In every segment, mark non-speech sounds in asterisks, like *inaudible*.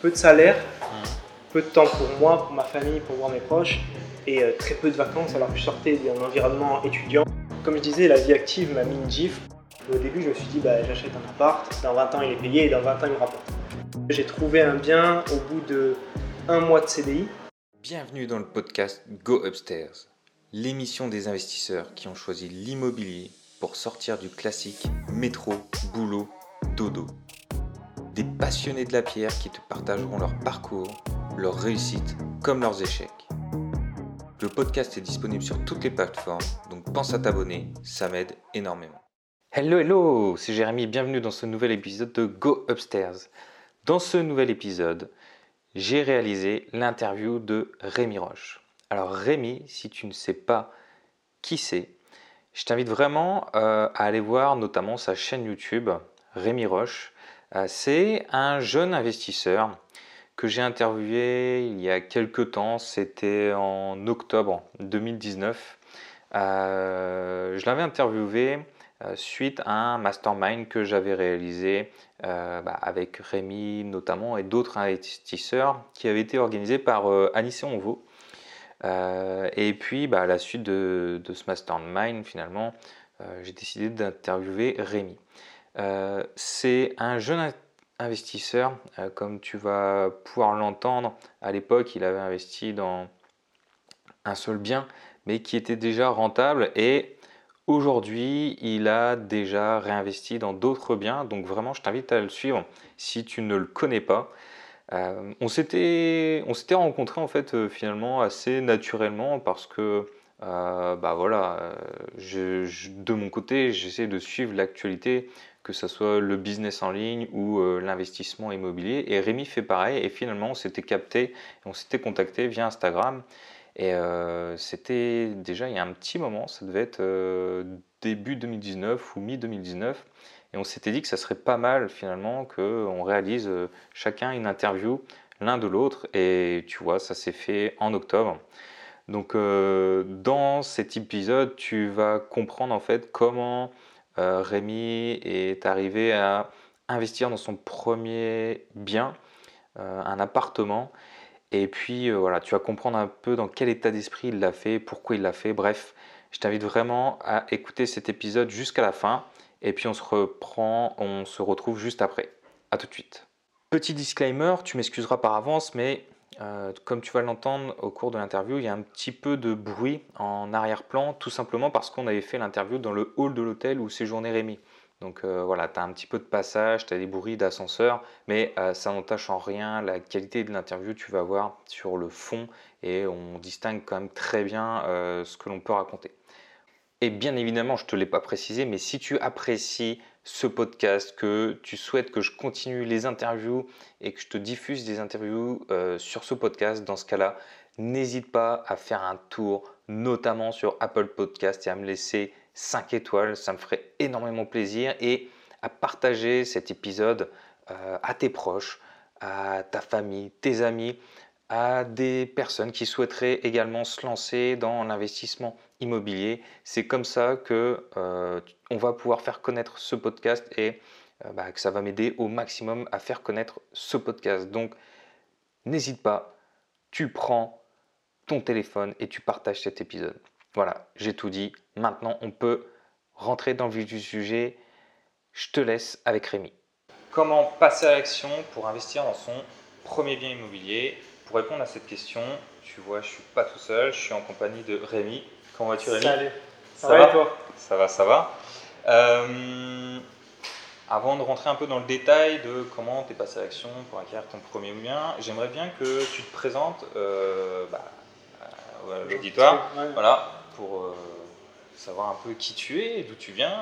peu de salaire, peu de temps pour moi, pour ma famille, pour voir mes proches, et euh, très peu de vacances alors que je sortais d'un environnement étudiant. Comme je disais, la vie active m'a mis une gifle. Au début, je me suis dit, bah, j'achète un appart, dans 20 ans il est payé et dans 20 ans il me rapporte. J'ai trouvé un bien au bout de un mois de CDI. Bienvenue dans le podcast Go Upstairs, l'émission des investisseurs qui ont choisi l'immobilier pour sortir du classique métro, boulot, dodo. Passionnés de la pierre qui te partageront leur parcours, leurs réussites comme leurs échecs. Le podcast est disponible sur toutes les plateformes, donc pense à t'abonner, ça m'aide énormément. Hello, hello, c'est Jérémy, bienvenue dans ce nouvel épisode de Go Upstairs. Dans ce nouvel épisode, j'ai réalisé l'interview de Rémi Roche. Alors Rémi, si tu ne sais pas qui c'est, je t'invite vraiment euh, à aller voir notamment sa chaîne YouTube, Rémi Roche. Euh, c'est un jeune investisseur que j'ai interviewé il y a quelques temps, c'était en octobre 2019. Euh, je l'avais interviewé suite à un mastermind que j'avais réalisé bah, avec Rémi notamment et d'autres investisseurs qui avait été organisé par Anissé Onvo. Euh, et puis, bah, à la suite de, ce mastermind, finalement, euh, j'ai décidé d'interviewer Rémi. Euh, c'est un jeune investisseur, comme tu vas pouvoir l'entendre. À l'époque, il avait investi dans un seul bien, mais qui était déjà rentable. Et aujourd'hui, il a déjà réinvesti dans d'autres biens. Donc vraiment, je t'invite à le suivre si tu ne le connais pas. Euh, on s'était on s'était rencontrés en fait euh, finalement assez naturellement parce que euh, bah voilà de mon côté j'essaie de suivre l'actualité que ce soit le business en ligne ou l'investissement immobilier et Rémi fait pareil et finalement on s'était capté on s'était contacté via Instagram et c'était déjà il y a un petit moment ça devait être début 2019 ou mi 2019 et on s'était dit que ça serait pas mal finalement qu'on réalise euh, chacun une interview l'un de l'autre. Et tu vois, ça s'est fait en octobre. Donc euh, dans cet épisode, tu vas comprendre en fait comment euh, Rémi est arrivé à investir dans son premier bien, un appartement. Et puis voilà, tu vas comprendre un peu dans quel état d'esprit il l'a fait, pourquoi il l'a fait. Bref, je t'invite vraiment à écouter cet épisode jusqu'à la fin. Et puis on se reprend, on se retrouve juste après. A tout de suite. Petit disclaimer, tu m'excuseras par avance, mais euh, comme tu vas l'entendre au cours de l'interview, il y a un petit peu de bruit en arrière-plan, tout simplement parce qu'on avait fait l'interview dans le hall de l'hôtel où séjournait Rémi. Donc euh, voilà, tu un petit peu de passage, tu as des bruits d'ascenseur, mais euh, ça n'entache en rien la qualité de l'interview, tu vas voir sur le fond, et on distingue quand même très bien ce que l'on peut raconter. Et bien évidemment, je ne te l'ai pas précisé, mais si tu apprécies ce podcast, que tu souhaites que je continue les interviews et que je te diffuse des interviews euh, sur ce podcast, dans ce cas-là, n'hésite pas à faire un tour, notamment sur Apple Podcast et à me laisser 5 étoiles. Ça me ferait énormément plaisir et à partager cet épisode euh, à tes proches, à ta famille, tes amis, à des personnes qui souhaiteraient également se lancer dans l'investissement immobilier. C'est comme ça que euh, on va pouvoir faire connaître ce podcast et euh, bah, que ça va m'aider au maximum à faire connaître ce podcast. Donc n'hésite pas, tu prends ton téléphone et tu partages cet épisode. Voilà, j'ai tout dit. Maintenant, on peut rentrer dans le vif du sujet. Je te laisse avec Rémi. Comment passer à l'action pour investir dans son premier bien immobilier? Pour répondre à cette question, tu vois, je suis pas tout seul, je suis en compagnie de Rémi. Comment vas-tu Rémi? Salut. Ça, va, et toi? Ça va, ça va. Euh, avant de rentrer un peu dans le détail de comment tu es passé à l'action pour acquérir ton premier bien, j'aimerais bien que tu te présentes euh, bah, à l'auditoire, voilà, pour euh, savoir un peu qui tu es, d'où tu viens.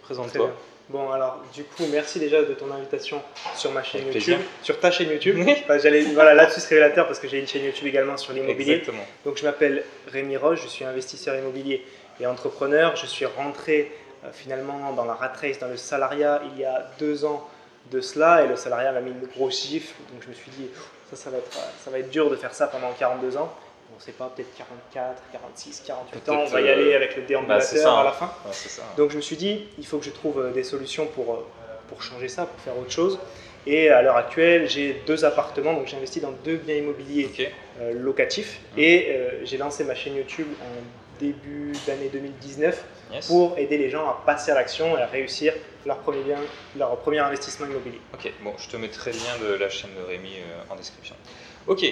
Présente-toi. Bon, alors, du coup, merci déjà de ton invitation sur ma chaîne YouTube, sur ta chaîne YouTube. j'allais, voilà, là-dessus, c'est révélateur parce que j'ai une chaîne YouTube également sur l'immobilier. Exactement. Donc, je m'appelle Rémi Roche, je suis investisseur immobilier et entrepreneur. Je suis rentré euh, finalement dans la rat race, dans le salariat, il y a deux ans de cela et le salariat m'a mis une grosse gifle. Donc, je me suis dit, ça, ça va être, ça va être dur de faire ça pendant 42 ans on ne sait pas, peut-être 44, 46, 48 ans, on va y aller euh, avec le déambulateur bah, à la fin. Donc je me suis dit, il faut que je trouve euh, des solutions pour, euh, pour changer ça, pour faire autre chose. Et à l'heure actuelle, j'ai deux appartements, donc j'ai investi dans deux biens immobiliers euh, locatifs. Mhm. Et euh, j'ai lancé ma chaîne YouTube en début d'année 2019 Yes. pour aider les gens à passer à l'action et à réussir leur premier bien, leur premier investissement immobilier. Ok, bon, je te mettrai le lien de la chaîne de Rémi euh, en description. Ok.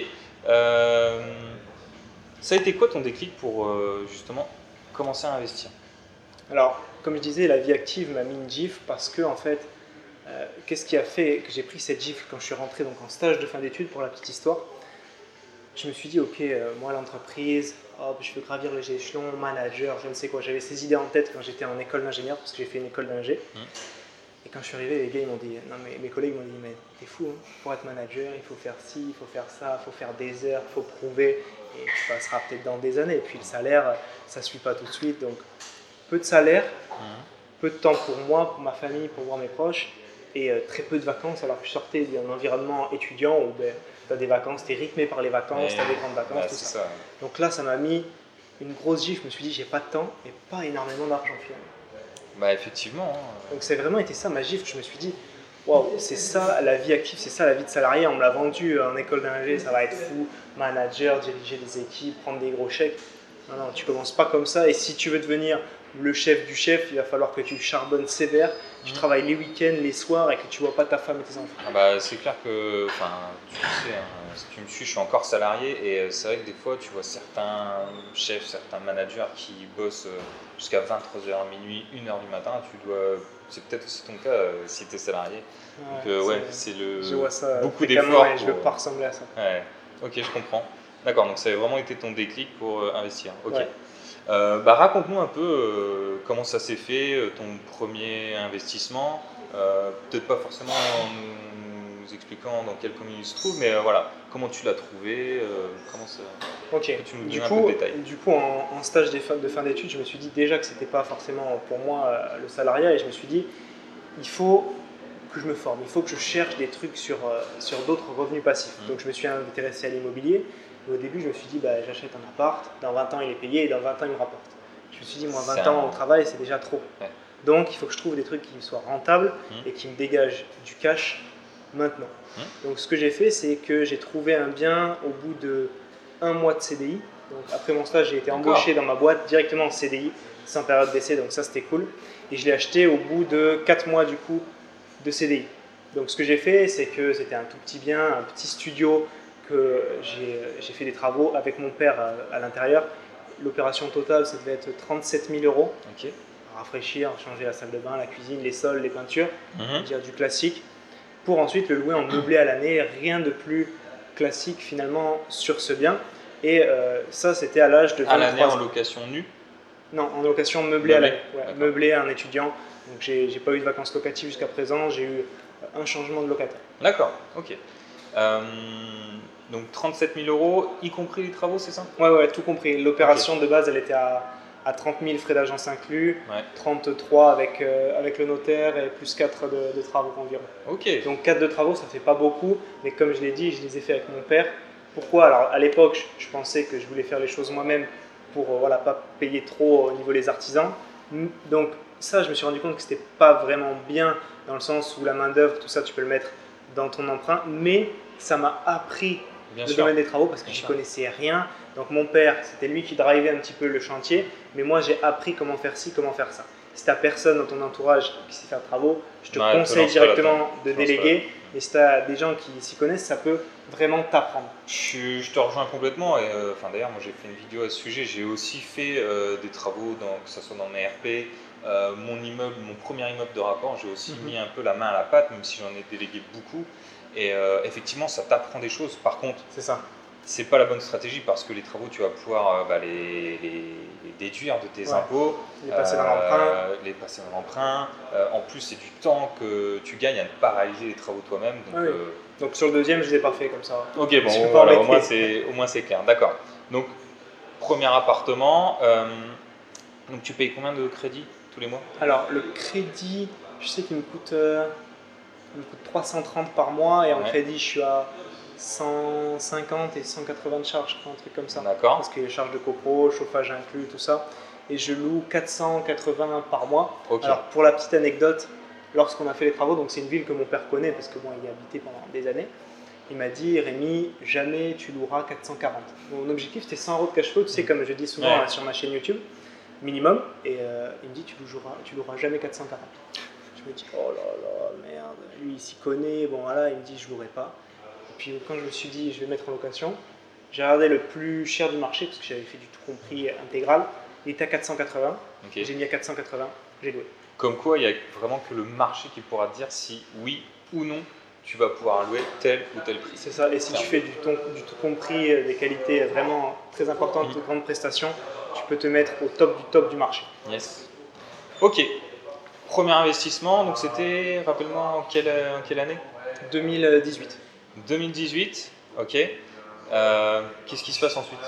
Ça a été quoi ton déclic pour euh, justement commencer à investir? Alors, comme je disais, la vie active m'a mis une gifle parce que, en fait, euh, qu'est-ce qui a fait que j'ai pris cette gifle quand je suis rentré donc, en stage de fin d'études pour la petite histoire? Je me suis dit, ok, euh, moi, l'entreprise, hop, je veux gravir les échelons, manager, je ne sais quoi. J'avais ces idées en tête quand j'étais en école d'ingénieur parce que j'ai fait une école d'ingé. Mhm. Et quand je suis arrivé, les gars, ils m'ont dit, non, mais mes collègues m'ont dit, mais t'es fou, hein. pour être manager, il faut faire ci, il faut faire ça, il faut faire des heures, il faut prouver, et tu passeras peut-être dans des années. Et puis le salaire, ça ne suit pas tout de suite. Donc, peu de salaire, peu de temps pour moi, pour ma famille, pour voir mes proches, et euh, très peu de vacances, alors que je sortais d'un environnement étudiant où ben, tu as des vacances, tu es rythmé par les vacances, tu as des grandes vacances, Ouais, tout ça. Donc là, ça m'a mis une grosse gifle. Je me suis dit, j'ai pas de temps et pas énormément d'argent finalement. Bah effectivement. hein. Donc c'est vraiment été ça ma gifle. Je me suis dit, waouh, c'est ça la vie active, c'est ça la vie de salarié. On me l'a vendu en école d'ingé, ça va être fou, manager, diriger des équipes, prendre des gros chèques. Non, non, tu commences pas comme ça. Et si tu veux devenir le chef du chef, il va falloir que tu charbonnes sévère, tu Mhm. travailles les week-ends, les soirs et que tu vois pas ta femme et tes enfants. Ah bah, c'est clair que, enfin, tu sais, hein, si tu me suis, je suis encore salarié et euh, c'est vrai que des fois, tu vois certains chefs, certains managers qui bossent euh, jusqu'à 23h, minuit, 1h du matin. Tu dois, c'est peut-être aussi ton cas euh, si tu es salarié. Donc, euh, ouais, c'est- le. je vois ça beaucoup d'efforts et je veux pour- pas ressembler à ça. Ouais, ok, je comprends. D'accord, donc ça a vraiment été ton déclic pour euh, investir. Ok. Ouais. Euh, bah, raconte-nous un peu euh, comment ça s'est fait, euh, ton premier investissement. Peut-être pas forcément en nous, expliquant dans quelle commune il se trouve, mais voilà, comment tu l'as trouvé, comment ça. Ok. tu nous Du donnes un peu coup, de détails du coup, en, en stage de fin, fin d'études, je me suis dit déjà que c'était pas forcément pour moi le salariat et je me suis dit, il faut que je me forme, il faut que je cherche des trucs sur, sur d'autres revenus passifs. Mhm. Donc je me suis intéressé à l'immobilier. Au début, je me suis dit, bah, j'achète un appart, dans 20 ans il est payé et dans 20 ans il me rapporte. Je me suis dit, moi, C'est 20 ans au travail, c'est déjà trop. Ouais. Donc il faut que je trouve des trucs qui soient rentables Mhm. et qui me dégagent du cash maintenant. Mhm. Donc ce que j'ai fait, c'est que j'ai trouvé un bien au bout de un mois de CDI. Donc après mon stage, j'ai été embauché dans ma boîte directement en CDI, sans période d'essai, donc ça c'était cool. Et je l'ai acheté au bout de 4 mois du coup de CDI. Donc ce que j'ai fait, c'est que c'était un tout petit bien, un petit studio que j'ai fait des travaux avec mon père à, l'intérieur. L'opération totale, ça devait être 37 000 euros. Ok. Rafraîchir, changer la salle de bain, la cuisine, les sols, les peintures Mhm. dire du classique, pour ensuite le louer en meublé à l'année, rien de plus classique finalement sur ce bien. Et euh, ça, c'était à l'âge de À 23 l'année en ans. location nue? Non, en location meublée à l'année. Ouais, d'accord. meublé à un étudiant. Donc j'ai j'ai pas eu de vacances locatives jusqu'à présent, j'ai eu un changement de locataire. D'accord, ok. Euh, donc 37 000 euros, y compris les travaux, c'est ça? Ouais, ouais, tout compris. L'opération de base, elle était à, à 30 000 frais d'agence inclus, Ouais. 33 avec, euh, avec le notaire et plus 4 de, de travaux environ. Ok. Donc 4 de travaux, ça fait pas beaucoup, mais comme je l'ai dit, je les ai fait avec mon père. Pourquoi? Alors à l'époque, je, pensais que je voulais faire les choses moi-même pour euh, voilà, pas payer trop au niveau des artisans. Donc ça, je me suis rendu compte que c'était pas vraiment bien dans le sens où la main d'œuvre, tout ça, tu peux le mettre dans ton emprunt, mais ça m'a appris Bien le sûr. domaine des travaux parce que je connaissais rien. Donc mon père, c'était lui qui drivait un petit peu le chantier, mais moi j'ai appris comment faire ci, comment faire ça. Si t'as personne dans ton entourage qui sait faire travaux, je te Ouais, conseille directement de déléguer. Et si t'as des gens qui s'y connaissent, ça peut vraiment t'apprendre. Je, je te rejoins complètement. Et, euh, enfin, D'ailleurs, moi j'ai fait une vidéo à ce sujet. J'ai aussi fait euh, des travaux, dans, que ce soit dans mes RP. Euh, mon immeuble, mon premier immeuble de rapport, j'ai aussi Mhm. mis un peu la main à la pâte, même si j'en ai délégué beaucoup. Et euh, effectivement, ça t'apprend des choses. Par contre, C'est ça. c'est pas la bonne stratégie parce que les travaux, tu vas pouvoir euh, bah, les, les- les déduire de tes Ouais. impôts. Les passer dans l'emprunt. Les passer dans l'emprunt. En plus, c'est du temps que tu gagnes à ne pas réaliser les travaux toi-même. Donc, Ah oui. Donc sur le deuxième, je les ai pas fait comme ça. Ok, bon, voilà, au moins c'est au moins c'est clair. D'accord. Donc premier appartement. donc tu payes combien de crédit tous les mois Alors le crédit, je sais qu'il me coûte, euh, il me coûte 330 par mois et en Ouais. crédit, je suis à 150 et 180 de charges, un truc comme ça. D'accord. Parce a les charges de copro, chauffage inclus, tout ça. Et je loue 480 par mois. Ok. Alors pour la petite anecdote, lorsqu'on a fait les travaux, donc c'est une ville que mon père connaît parce que bon, il y a habité pendant des années. Il m'a dit Rémi, jamais tu loueras 440. Mon objectif c'était 100 euros de cash flow, tu sais, comme je dis souvent Ouais. hein, sur ma chaîne YouTube, minimum. Et euh, il me dit tu loueras, tu loueras jamais 440. Je me dis oh là là, merde, lui il s'y connaît, bon voilà, il me dit je louerai pas. Et puis quand je me suis dit je vais mettre en location, j'ai regardé le plus cher du marché parce que j'avais fait du tout compris intégral. Il était à 480, Ok. j'ai mis à 480, j'ai loué. Comme quoi, il n'y a vraiment que le marché qui pourra dire si oui ou non tu vas pouvoir louer tel ou tel prix. C'est ça, et si tu fais du, ton- du tout compris, euh, des qualités vraiment très importantes, de grandes prestations, tu peux te mettre au top du top du marché. Yes. Ok. Premier investissement, donc c'était, rappelle-moi, en quelle, en quelle année? 2018. 2018. Ok. Euh, Qu'est-ce qui se passe ensuite?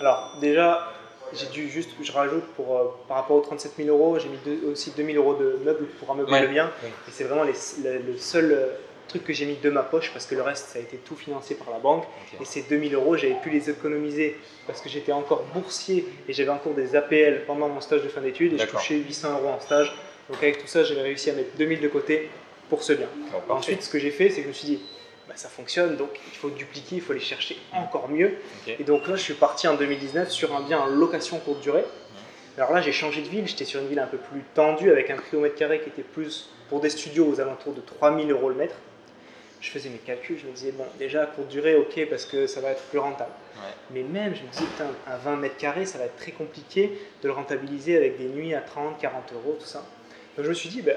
Alors déjà, j'ai dû juste, je rajoute pour, euh, par rapport aux 37 000 euros, j'ai mis deux- aussi 2 000 euros de meubles pour ameubler Ouais. le bien. Et c'est vraiment les- le, le seul euh, truc que j'ai mis de ma poche parce que le reste, ça a été tout financé par la banque. Et ces 2000 euros, j'avais pu les économiser parce que j'étais encore boursier et j'avais encore des APL pendant mon stage de fin d'études et je touchais 800 euros en stage. Donc avec tout ça, j'avais réussi à mettre 2000 de côté pour ce bien. Bon. Ensuite, ce que j'ai fait, c'est que je me suis dit, bah, ça fonctionne, donc il faut dupliquer, il faut aller chercher encore mieux. Et donc là, je suis parti en 2019 sur un bien en location courte durée. Alors là, j'ai changé de ville, j'étais sur une ville un peu plus tendue avec un prix au mètre carré qui était plus pour des studios aux alentours de 3000 euros le mètre. Je faisais mes calculs, je me disais, bon, déjà courte durée, ok, parce que ça va être plus rentable. Ouais. Mais même, je me disais, putain, à 20 mètres carrés, ça va être très compliqué de le rentabiliser avec des nuits à 30, 40 euros, tout ça. Donc je me suis dit, ben,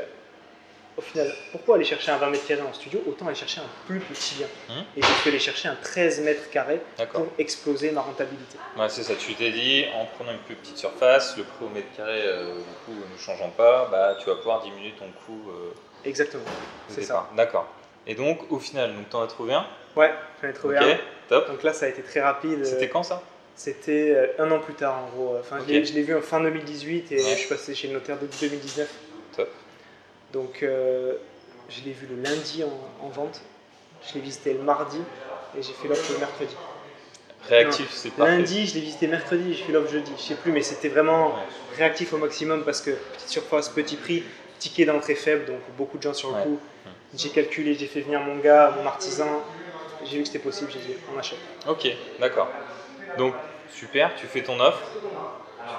au final, pourquoi aller chercher un 20 mètres carrés en studio Autant aller chercher un plus petit bien. Mhm. Et pu aller chercher un 13 mètres carrés pour exploser ma rentabilité. Ouais, c'est ça, tu t'es dit, en prenant une plus petite surface, le prix au mètre carré, euh, du coup, ne changeant pas, bah, tu vas pouvoir diminuer ton coût euh, Exactement. C'est départ. D'accord. Et donc, au final, donc, t'en as trouvé un? Ouais, j'en ai trouvé Ok, un. top. Donc là, ça a été très rapide. C'était quand ça? C'était euh, un an plus tard, en gros. Enfin, je l'ai- je l'ai vu en fin 2018 et Ouais. je suis passé chez le notaire début 2019. Top. Donc, euh, je l'ai vu le lundi en, en vente. Je l'ai visité le mardi et j'ai fait l'offre le mercredi. Réactif, c'est parfait. Lundi, je l'ai visité mercredi, j'ai fait l'offre jeudi. Je sais plus, mais c'était vraiment réactif au maximum parce que petite surface, petit prix, ticket d'entrée faible, donc beaucoup de gens sur le Ouais. coup. J'ai calculé, j'ai fait venir mon gars, mon artisan. J'ai vu que c'était possible, j'ai dit on achète. Ok, d'accord. Donc, super, tu fais ton offre.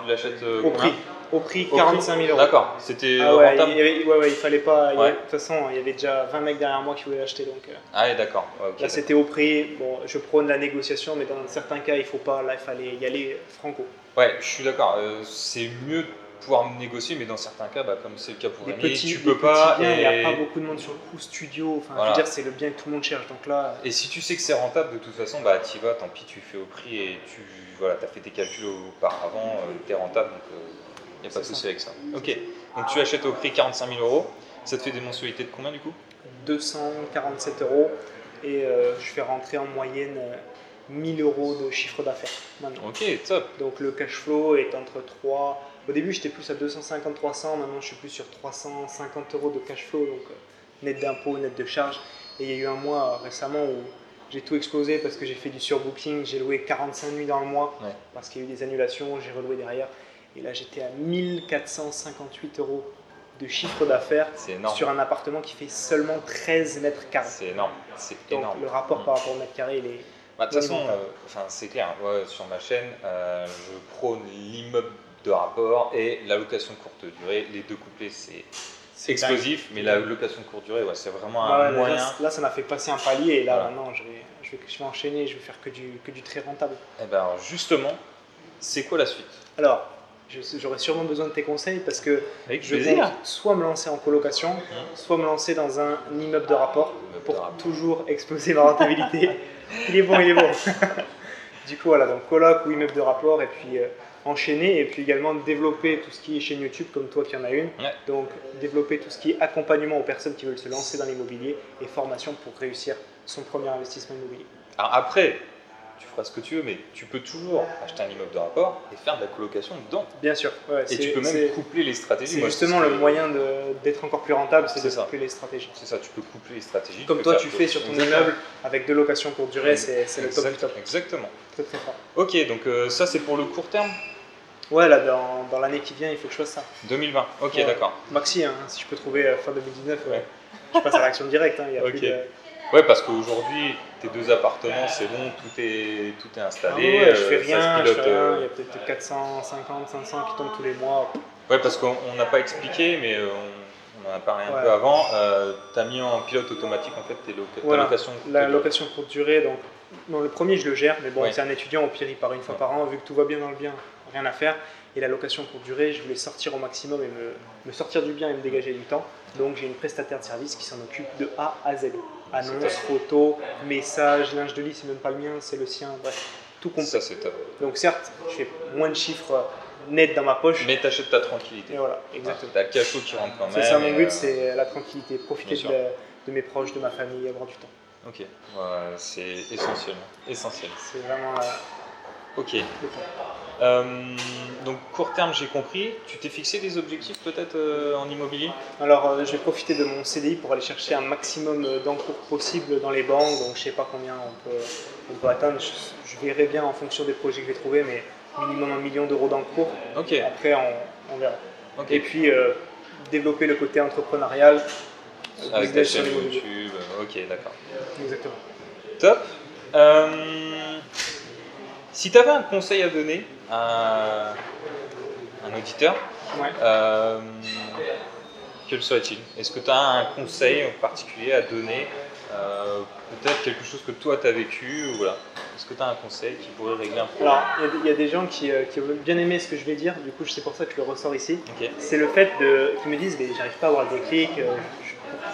Tu l'achètes euh, Au prix, au prix Au 45 000 euros. D'accord, c'était Ah ouais, rentable il, y avait- ouais, ouais, il fallait pas. de toute façon, il y avait déjà 20 mecs derrière moi qui voulaient l'acheter. Donc euh, Ah ouais, d'accord. Là, c'était au prix. Bon, je prône la négociation, mais dans certains cas, il faut pas. Là, il fallait y aller franco. Ouais, je suis d'accord. euh, c'est mieux de pouvoir négocier, mais dans certains cas, bah, comme c'est le cas pour Les Rémi, petits, tu peux pas. il n'y a pas beaucoup de monde sur le coup. Studio, enfin, Voilà. je veux dire, c'est le bien que tout le monde cherche. Donc là, Et si tu sais que c'est rentable, de toute façon, bah t'y vas, tant pis, tu fais au prix et tu voilà, as fait tes calculs auparavant, tu es rentable, donc il n'y a pas de souci avec ça. Ok, donc tu achètes au prix 45 000 euros, ça te fait des mensualités de combien du coup? 247 euros et euh, je fais rentrer en moyenne euh, 1000 euros de chiffre d'affaires maintenant. Ok, top. Donc le cash flow est entre 3. Au début, j'étais plus à 250-300, maintenant je suis plus sur 350 euros de cash flow, donc euh, net d'impôts, net de charges. Et il y a eu un mois euh, récemment où j'ai tout explosé parce que j'ai fait du surbooking, j'ai loué 45 nuits dans le mois Ouais. parce qu'il y a eu des annulations, j'ai reloué derrière. Et là, j'étais à 1458 euros de chiffre d'affaires sur un appartement qui fait seulement 13 mètres carrés. C'est énorme, c'est Donc énorme. le rapport par rapport au mètre carré, il est. Bah, De toute façon, euh, c'est clair, ouais, sur ma chaîne, euh, je prône l'immeuble de rapport et la location courte durée. Les deux couplets, c'est explosif, mais la location courte durée, ouais, c'est vraiment Ouais, un là, moyen. là, ça m'a fait passer un palier et là, Voilà. maintenant, je vais, je, vais, je vais enchaîner, je vais faire que du, que du très rentable. Eh ben, justement, c'est quoi la suite? Alors, j'aurais sûrement besoin de tes conseils parce que Avec je compte soit me lancer en colocation, soit me lancer dans un immeuble de rapport Immeuble de pour rapport. toujours exploser ma rentabilité. *laughs* il est bon, il est bon. *laughs* du coup, voilà, donc coloc ou immeuble de rapport et puis euh, enchaîner et puis également développer tout ce qui est chaîne YouTube comme toi qui en as une. Ouais. Donc développer tout ce qui est accompagnement aux personnes qui veulent se lancer dans l'immobilier et formation pour réussir son premier investissement immobilier. Alors après, tu feras ce que tu veux, mais tu peux toujours acheter un immeuble de rapport et faire de la colocation dedans. Bien sûr. ouais, Et tu peux même coupler les stratégies. C'est justement le que- moyen de- d'être encore plus rentable, c'est de ça. couper les stratégies. C'est ça, tu peux coupler les stratégies. Comme toi, tu fais sur ton Exactement. immeuble avec deux locations courte durée, c'est le top du Exact- top. Exactement. Très très fort. Ok, donc euh, ça c'est pour le court terme? Ouais, là, dans, dans l'année qui vient, il faut que je fasse ça. 2020, ok, Ouais. d'accord. Maxi, hein, si je peux trouver euh, fin 2019, ouais. je passe à l'action directe. hein, il y a *laughs* Ok. plus de... Ouais, parce qu'aujourd'hui, tes deux appartements, c'est bon, tout est, tout est Ah installé. ouais, je euh, fais ça se rien, je pilote, fais rien. euh, Il y a peut-être 450, 500 qui tombent tous les mois. Ouais, parce qu'on on n'a pas expliqué, mais euh, on, on en a parlé un Ouais. peu avant. Euh, tu as mis en pilote automatique en fait tes loca- Voilà, location. La location courte durée, donc non, le premier je le gère, mais bon, Ouais. c'est un étudiant, au pire il part une fois par an, vu que tout va bien dans le bien, rien à faire. Et la location courte durée, je voulais sortir au maximum et me, me sortir du bien et me dégager du temps. Donc j'ai une prestataire de service qui s'en occupe de A à Z. Annonces, photos, messages, linge de lit, c'est même pas le mien, c'est le sien, bref, tout complet. Ça, c'est top. Donc certes, je fais moins de chiffres nets dans ma poche, Mais t'achètes ta tranquillité. et voilà, exactement. T'as le cachot qui rentre quand même. C'est ça mon but, euh, c'est la tranquillité, profiter de, mes proches, de ma famille, avoir du temps. Ok, Ouais, c'est essentiel. Essentiel. C'est vraiment euh, Ok. Euh, donc, court terme, j'ai compris. Tu t'es fixé des objectifs peut-être euh, en immobilier? Alors, euh, je vais profiter de mon CDI pour aller chercher un maximum d'encours possible dans les banques. Donc, je sais pas combien on peut, on peut atteindre. Je, je verrai bien en fonction des projets que je vais trouver, mais minimum un million d'euros d'encours. Ok. Après, on, on verra. ok. Et puis, euh, développer le côté entrepreneurial. Avec ta chaîne. YouTube. Ok, d'accord. Exactement. Top. Si tu avais un conseil à donner un auditeur, Ouais. euh, quel serait-il Est-ce que tu as un conseil en particulier à donner euh, Peut-être quelque chose que toi tu as vécu voilà. Est-ce que tu as un conseil qui pourrait régler un problème Alors, il y a des- il y, a des gens qui, euh, qui ont bien aimé ce que je vais dire. Du coup, c'est pour ça que je le ressors ici. C'est le fait de, qu'ils me disent mais j'arrive pas à avoir le déclic, euh,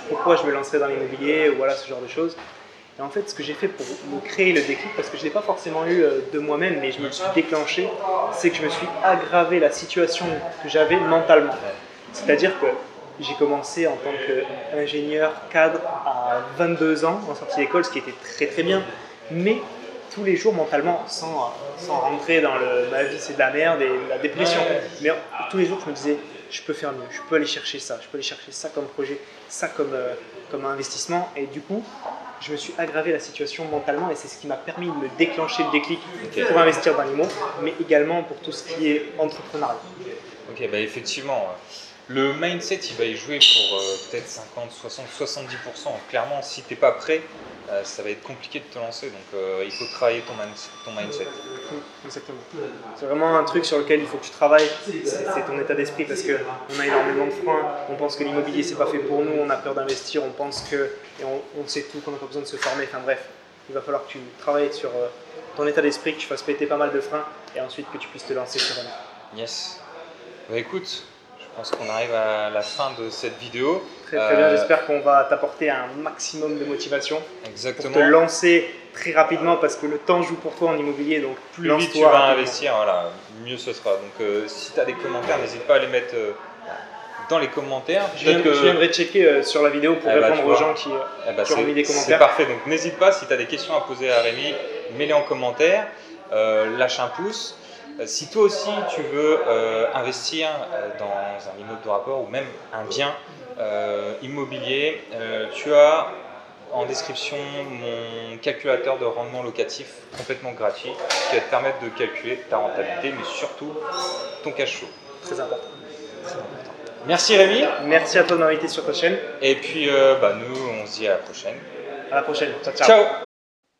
pourquoi je me lancerais dans l'immobilier, ou voilà ce genre de choses. Et en fait, ce que j'ai fait pour me créer le déclic, parce que je ne l'ai pas forcément eu euh, de moi-même, mais je me suis déclenché, c'est que je me suis aggravé la situation que j'avais mentalement. C'est-à-dire que j'ai commencé en tant qu'ingénieur cadre à 22 ans en sortie d'école, ce qui était très très bien, mais tous les jours mentalement, sans, sans rentrer dans le ma vie c'est de la merde et la dépression, mais tous les jours je me disais je peux faire mieux, je peux aller chercher ça, je peux aller chercher ça comme projet, ça comme, euh, comme investissement, et du coup je me suis aggravé la situation mentalement et c'est ce qui m'a permis de me déclencher le déclic pour investir dans l'IMO, mais également pour tout ce qui est entrepreneuriat. Ok, bah effectivement, ouais. le mindset il va y jouer pour euh, peut-être 50, 60, 70%. Clairement, si tu n'es pas prêt, euh, ça va être compliqué de te lancer. Donc euh, il faut travailler ton, mindset. Exactement. C'est vraiment un truc sur lequel il faut que tu travailles, c'est c'est ton état d'esprit parce qu'on a énormément de freins, on pense que l'immobilier c'est pas fait pour nous, on a peur d'investir, on pense que, et on, on sait tout, qu'on n'a pas besoin de se former, enfin bref, il va falloir que tu travailles sur euh, ton état d'esprit, que tu fasses péter pas mal de freins et ensuite que tu puisses te lancer sur un. Yes. Bah écoute, je pense qu'on arrive à la fin de cette vidéo. Très très bien, Euh, j'espère qu'on va t'apporter un maximum de motivation pour Exactement. te lancer très rapidement parce que le temps joue pour toi en immobilier, donc Plus vite tu vas investir, voilà, mieux ce sera. Donc euh, si tu as des commentaires, n'hésite pas à les mettre euh, dans les commentaires. Je, viens- que- je viendrai checker euh, sur la vidéo pour Eh bah, répondre aux vois. gens qui... Eh ben, qui ont c'est- mis des C'est commentaires. parfait, donc n'hésite pas, si tu as des questions à poser à Rémi, mets-les en commentaire, lâche un pouce. Si toi aussi tu veux investir dans un immeuble de rapport ou même un bien immobilier, euh, tu as en description mon calculateur de rendement locatif complètement gratuit qui va te permettre de calculer ta rentabilité mais surtout ton cash flow. Très important. Merci Rémi Merci à toi de m'inviter sur ta chaîne. et puis euh, bah, nous on se dit à la prochaine. À la prochaine. Ciao, ciao. Ciao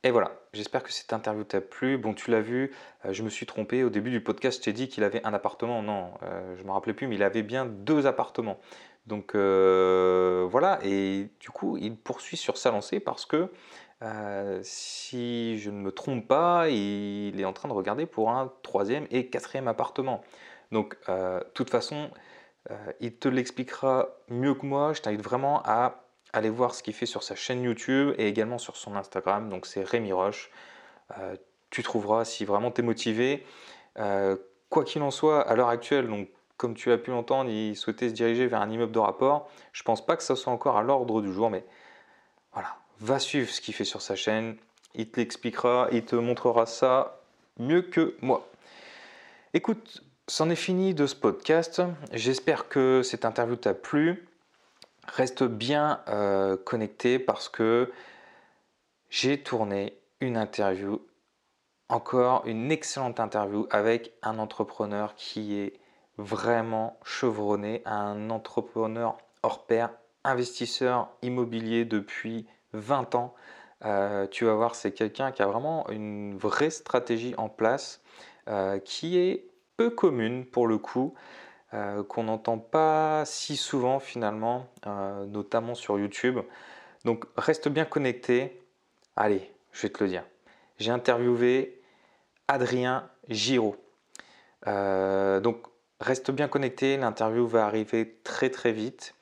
Et voilà, j'espère que cette interview t'a plu. Bon, tu l'as vu, euh, je me suis trompé. Au début du podcast, je t'ai dit qu'il avait un appartement. Non, euh, je ne me rappelais plus, mais il avait bien deux appartements. Donc euh, voilà, et du coup, il poursuit sur sa lancée parce que euh, si je ne me trompe pas, il est en train de regarder pour un troisième et quatrième appartement. Donc, euh, de toute façon, il te l'expliquera mieux que moi. Je t'invite vraiment à aller voir ce qu'il fait sur sa chaîne YouTube et également sur son Instagram. Donc, c'est Rémi Roche. Tu trouveras si vraiment tu es motivé. Quoi qu'il en soit, à l'heure actuelle, donc, comme tu as pu l'entendre, il souhaitait se diriger vers un immeuble de rapport. Je pense pas que ça soit encore à l'ordre du jour, mais voilà, va suivre ce qu'il fait sur sa chaîne. Il te l'expliquera, il te montrera ça mieux que moi. Écoute, c'en est fini de ce podcast. J'espère que cette interview t'a plu. Reste bien euh, connecté parce que j'ai tourné une interview encore une excellente interview avec un entrepreneur qui est vraiment chevronné, un entrepreneur hors pair, investisseur immobilier depuis 20 ans. Euh, tu vas voir, c'est quelqu'un qui a vraiment une vraie stratégie en place euh, qui est peu commune pour le coup, euh, qu'on n'entend pas si souvent finalement, notamment sur YouTube. Donc reste bien connecté. Allez, je vais te le dire. J'ai interviewé Adrien Giraud. donc reste bien connecté, l'interview va arriver très très vite.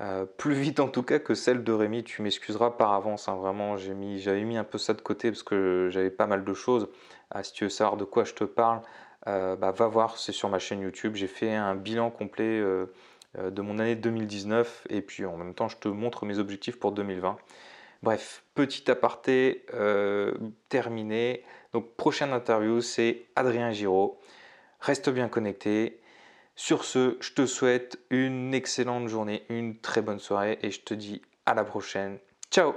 Euh, plus vite en tout cas que celle de Rémi, tu m'excuseras par avance, hein, vraiment j'avais mis, mis un peu ça de côté parce que j'avais pas mal de choses. Ah, si tu veux savoir de quoi je te parle, euh, bah, va voir, c'est sur ma chaîne YouTube, j'ai fait un bilan complet euh, de mon année 2019 et puis en même temps je te montre mes objectifs pour 2020. Bref, petit aparté terminé. Donc prochaine interview c'est Adrien Giraud. Reste bien connecté. Sur ce, je te souhaite une excellente journée, une très bonne soirée et je te dis à la prochaine. Ciao